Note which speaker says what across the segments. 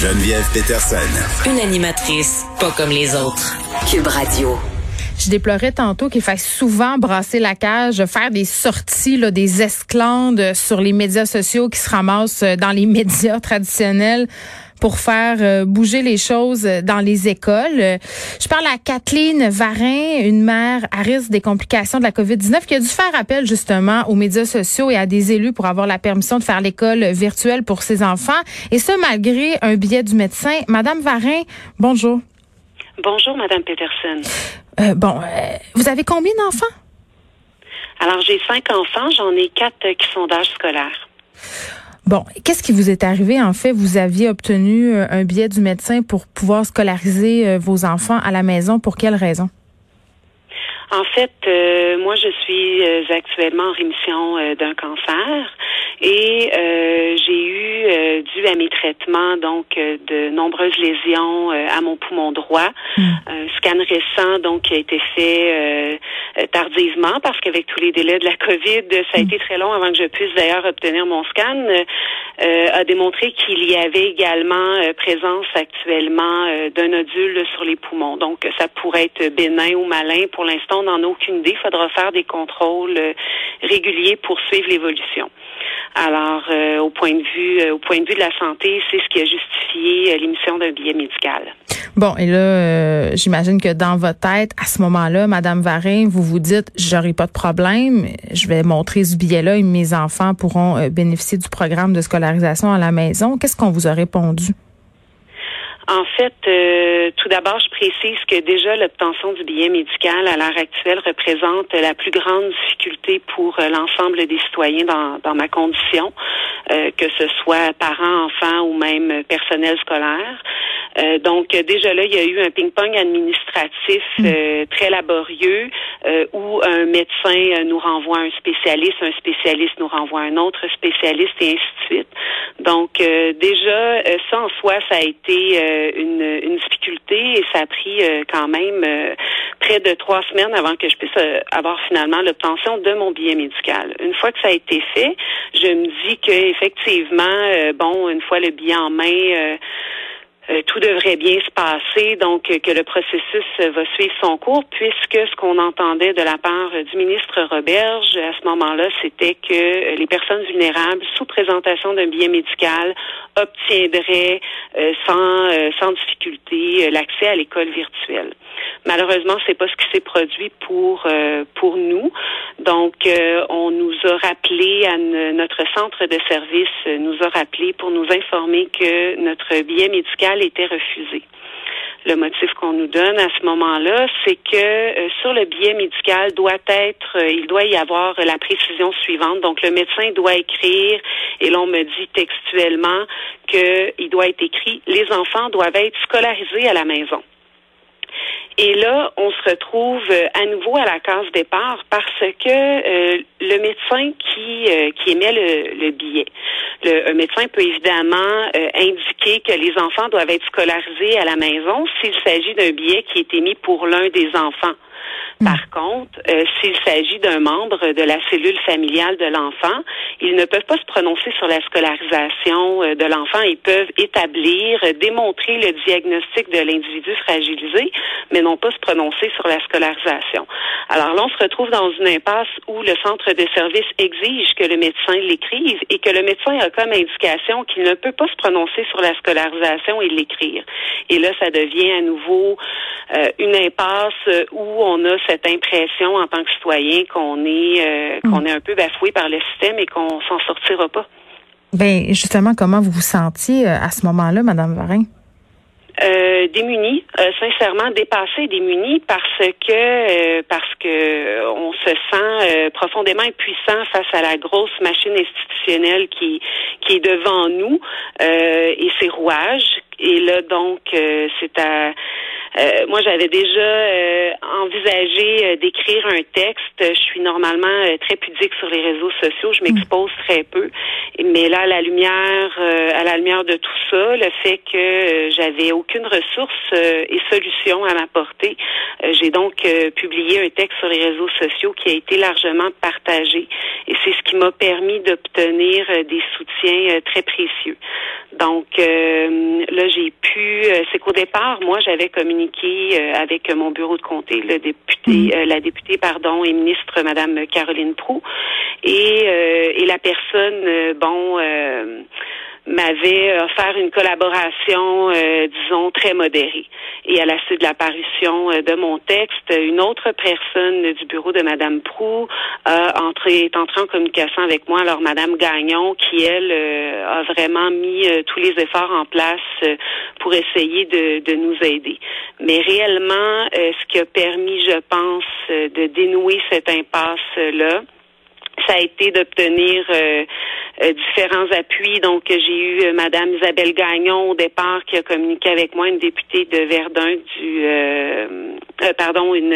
Speaker 1: Geneviève Peterson.
Speaker 2: Une animatrice pas comme les autres. Cube Radio.
Speaker 3: Je déplorais tantôt qu'il fasse souvent brasser la cage, faire des sorties, là, des esclandes sur les médias sociaux qui se ramassent dans les médias traditionnels pour faire euh, bouger les choses dans les écoles. Je parle à Kathleen Varin, une mère à risque des complications de la COVID-19 qui a dû faire appel justement aux médias sociaux et à des élus pour avoir la permission de faire l'école virtuelle pour ses enfants. Et ce, malgré un billet du médecin. Madame Varin, bonjour.
Speaker 4: Bonjour, Madame Peterson.
Speaker 3: Euh, bon, euh, vous avez combien d'enfants?
Speaker 4: Alors, j'ai cinq enfants. J'en ai quatre qui sont d'âge scolaire.
Speaker 3: Bon, qu'est-ce qui vous est arrivé? En fait, vous aviez obtenu euh, un billet du médecin pour pouvoir scolariser vos enfants à la maison. Pour quelle raison?
Speaker 4: En fait, moi, je suis actuellement en rémission d'un cancer et j'ai eu, dû à mes traitements, donc de nombreuses lésions à mon poumon droit. Hmm. Un scan récent, donc, qui a été fait euh, tardivement parce qu'avec tous les délais de la COVID, ça a été très long avant que je puisse d'ailleurs obtenir mon scan, euh, a démontré qu'il y avait également euh, présence actuellement d'un nodule sur les poumons. Donc, ça pourrait être bénin ou malin. Pour l'instant, on n'en a aucune idée. Il faudra faire des contrôles réguliers pour suivre l'évolution. Alors, au point de vue, au point de vue de la santé, c'est ce qui a justifié l'émission d'un billet médical.
Speaker 3: Bon, et là, j'imagine que dans votre tête, à ce moment-là, Madame Varin, vous vous dites, j'aurai pas de problème, je vais montrer ce billet-là et mes enfants pourront euh, bénéficier du programme de scolarisation à la maison. Qu'est-ce qu'on vous a répondu?
Speaker 4: En fait, euh, tout d'abord, je précise que déjà l'obtention du billet médical à l'heure actuelle représente la plus grande difficulté pour euh, l'ensemble des citoyens dans ma condition, que ce soit parents, enfants ou même personnel scolaire. Euh, donc déjà là, il y a eu un ping-pong administratif hmm. euh, très laborieux euh, où un médecin nous renvoie un spécialiste, un spécialiste nous renvoie un autre spécialiste et ainsi de suite. Donc déjà, ça en soi, ça a été une, une, difficulté et ça a pris quand même près de trois semaines avant que je puisse avoir finalement l'obtention de mon billet médical. Une fois que ça a été fait, je me dis que effectivement, bon, une fois le billet en main, euh, tout devrait bien se passer, donc euh, que le processus euh, va suivre son cours, puisque ce qu'on entendait de la part du ministre Roberge à ce moment-là, c'était que les personnes vulnérables, sous présentation d'un billet médical, obtiendraient sans, sans difficulté l'accès à l'école virtuelle. Malheureusement, c'est pas ce qui s'est produit pour pour nous. Donc, on nous a rappelé à notre centre de service nous a rappelé pour nous informer que notre billet médical était refusé. Le motif qu'on nous donne à ce moment-là, c'est que euh, sur le billet médical doit être, euh, il doit y avoir la précision suivante. Donc le médecin doit écrire, et l'on me dit textuellement qu'il doit être écrit, les enfants doivent être scolarisés à la maison. Et là, on se retrouve euh, à nouveau à la case départ parce que euh, le médecin qui, euh, émet le, billet, le, un médecin peut évidemment indiquer que les enfants doivent être scolarisés à la maison s'il s'agit d'un billet qui est émis pour l'un des enfants. Par contre, euh, s'il s'agit d'un membre de la cellule familiale de l'enfant, ils ne peuvent pas se prononcer sur la scolarisation euh, de l'enfant. Ils peuvent établir, euh, démontrer le diagnostic de l'individu fragilisé, mais non pas se prononcer sur la scolarisation. Alors là, on se retrouve dans une impasse où le centre de service exige que le médecin l'écrive et que le médecin a comme indication qu'il ne peut pas se prononcer sur la scolarisation et l'écrire. Et là, ça devient à nouveau une impasse où on a cette impression en tant que citoyen qu'on est euh, qu'on est un peu bafoué par le système et qu'on s'en sortira pas.
Speaker 3: Ben justement, comment vous vous sentiez euh, à ce moment-là, Madame Varin?
Speaker 4: Euh, démunis, euh, sincèrement dépassés, démunis parce que parce que on se sent profondément impuissant face à la grosse machine institutionnelle qui qui est devant nous et ses rouages. Et là donc c'est à Euh, moi, j'avais déjà euh, envisagé euh, d'écrire un texte. Je suis normalement très pudique sur les réseaux sociaux. Je m'expose très peu. Mais là, à la lumière, à la lumière de tout ça, le fait que j'avais aucune ressource et solution à m'apporter, j'ai donc publié un texte sur les réseaux sociaux qui a été largement partagé. Et c'est ce qui m'a permis d'obtenir des soutiens très précieux. Donc là, j'ai pu. c'est qu'au départ, moi, j'avais communiqué euh, avec mon bureau de comté, le député, mm. euh, la députée, pardon, et ministre Madame Caroline Proux, et, euh, et la personne, bon m'avait offert une collaboration, euh, disons, très modérée. Et à la suite de l'apparition euh, de mon texte, une autre personne du bureau de Madame Prou a entré, est entrée en communication avec moi, alors Madame Gagnon, qui, elle, euh, a vraiment mis tous les efforts en place pour essayer de, de, nous aider. Mais réellement, ce qui a permis, je pense, de dénouer cette impasse-là, ça a été d'obtenir euh, euh, différents appuis. Donc, j'ai eu euh, Madame Isabelle Gagnon au départ qui a communiqué avec moi, une députée de Verdun du, pardon, une,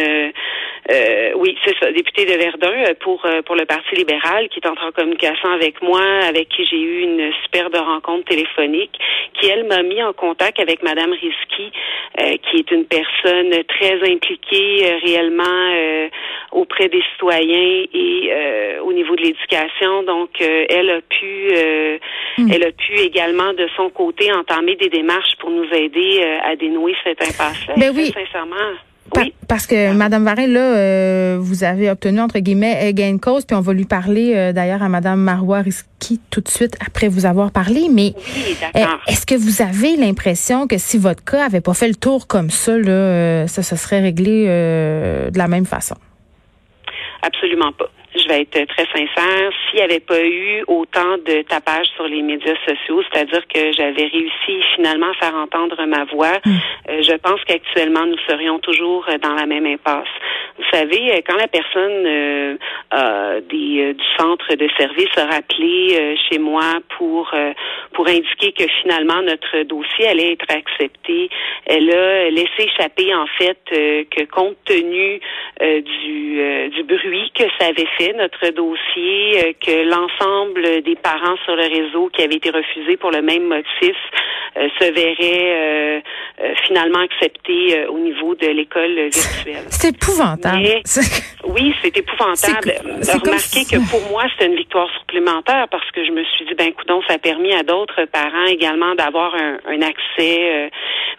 Speaker 4: oui, députée de Verdun pour pour le Parti libéral qui est entrée en communication avec moi, avec qui j'ai eu une superbe rencontre téléphonique, qui elle m'a mis en contact avec Madame Risky, qui est une personne très impliquée réellement auprès des citoyens et au niveau de l'éducation. Donc, euh, elle a pu, euh, hmm. elle a pu également de son côté entamer des démarches pour nous aider euh, à dénouer cette impasse-là.
Speaker 3: Ben oui. Sincèrement. Oui. Parce que Madame Varin, là, vous avez obtenu entre guillemets gain de cause, puis on va lui parler d'ailleurs à Madame Marois Risky tout de suite après vous avoir parlé. Mais est-ce que vous avez l'impression que si votre cas avait pas fait le tour comme ça, là, ça se serait réglé de la même façon?
Speaker 4: Absolument pas je vais être très sincère, s'il n'y avait pas eu autant de tapage sur les médias sociaux, c'est-à-dire que j'avais réussi finalement à faire entendre ma voix, hmm. euh, je pense qu'actuellement nous serions toujours dans la même impasse. Vous savez, euh, quand la personne euh, des, du centre de service a rappelé chez moi pour pour indiquer que finalement notre dossier allait être accepté, elle a laissé échapper en fait que compte tenu du, du bruit que ça avait fait notre dossier, euh, que l'ensemble des parents sur le réseau qui avaient été refusés pour le même motif euh, se verraient euh, finalement acceptés au niveau de l'école virtuelle.
Speaker 3: C'est épouvantable.
Speaker 4: oui, c'est épouvantable. Remarquez que pour moi, c'est une victoire supplémentaire parce que je me suis dit, ben, écoute, ça a permis à d'autres parents également d'avoir un, un accès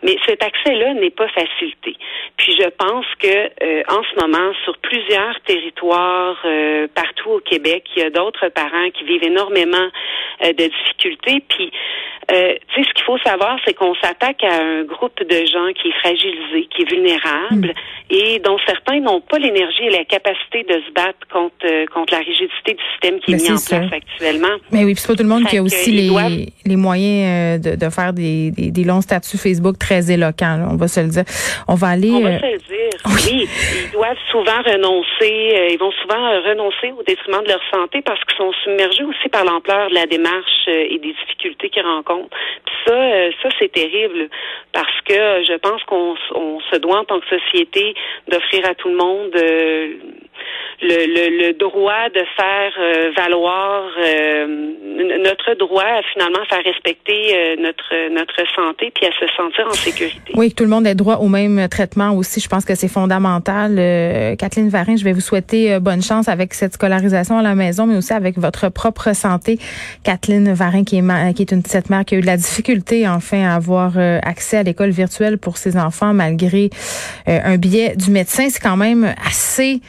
Speaker 4: mais cet accès-là n'est pas facilité. Puis je pense que euh, en ce moment, sur plusieurs territoires euh, partout au Québec, il y a d'autres parents qui vivent énormément euh, de difficultés. Puis euh, tu sais, ce qu'il faut savoir, c'est qu'on s'attaque à un groupe de gens qui est fragilisé, qui est vulnérable, mm. et dont certains n'ont pas l'énergie et la capacité de se battre contre euh, contre la rigidité du système qui est ben, mis en place actuellement.
Speaker 3: Mais oui, puis c'est pas tout le monde qui a aussi les, les moyens euh, de, de faire des, des, des, longs statuts Facebook très éloquents. on va se le dire. On va aller.
Speaker 4: On va se le dire. Oui. ils doivent souvent renoncer. ils vont souvent renoncer au détriment de leur santé parce qu'ils sont submergés aussi par l'ampleur de la démarche et des difficultés qu'ils rencontrent ça, euh, ça c'est terrible parce que je pense qu'on se doit en tant que société d'offrir à tout le monde euh, le, le, droit de faire euh, valoir euh, notre droit à finalement faire respecter euh, notre notre santé puis à se sentir en sécurité.
Speaker 3: Oui, que tout le monde ait droit au même traitement aussi. Je pense que c'est fondamental. Kathleen Varin, je vais vous souhaiter bonne chance avec cette scolarisation à la maison, mais aussi avec votre propre santé. Kathleen Varin, qui est, qui est une petite mère qui a eu de la difficulté enfin à avoir accès à l'école virtuelle pour ses enfants malgré un billet du médecin. C'est quand même assez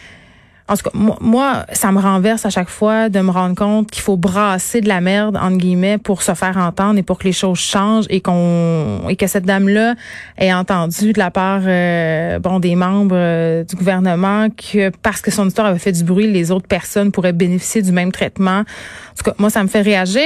Speaker 3: en tout cas, moi, ça me renverse à chaque fois de me rendre compte qu'il faut brasser de la merde, entre guillemets, pour se faire entendre et pour que les choses changent et qu'on et que cette dame-là ait entendu de la part euh, bon des membres euh, du gouvernement que parce que son histoire avait fait du bruit, les autres personnes pourraient bénéficier du même traitement. En tout cas, moi, ça me fait réagir.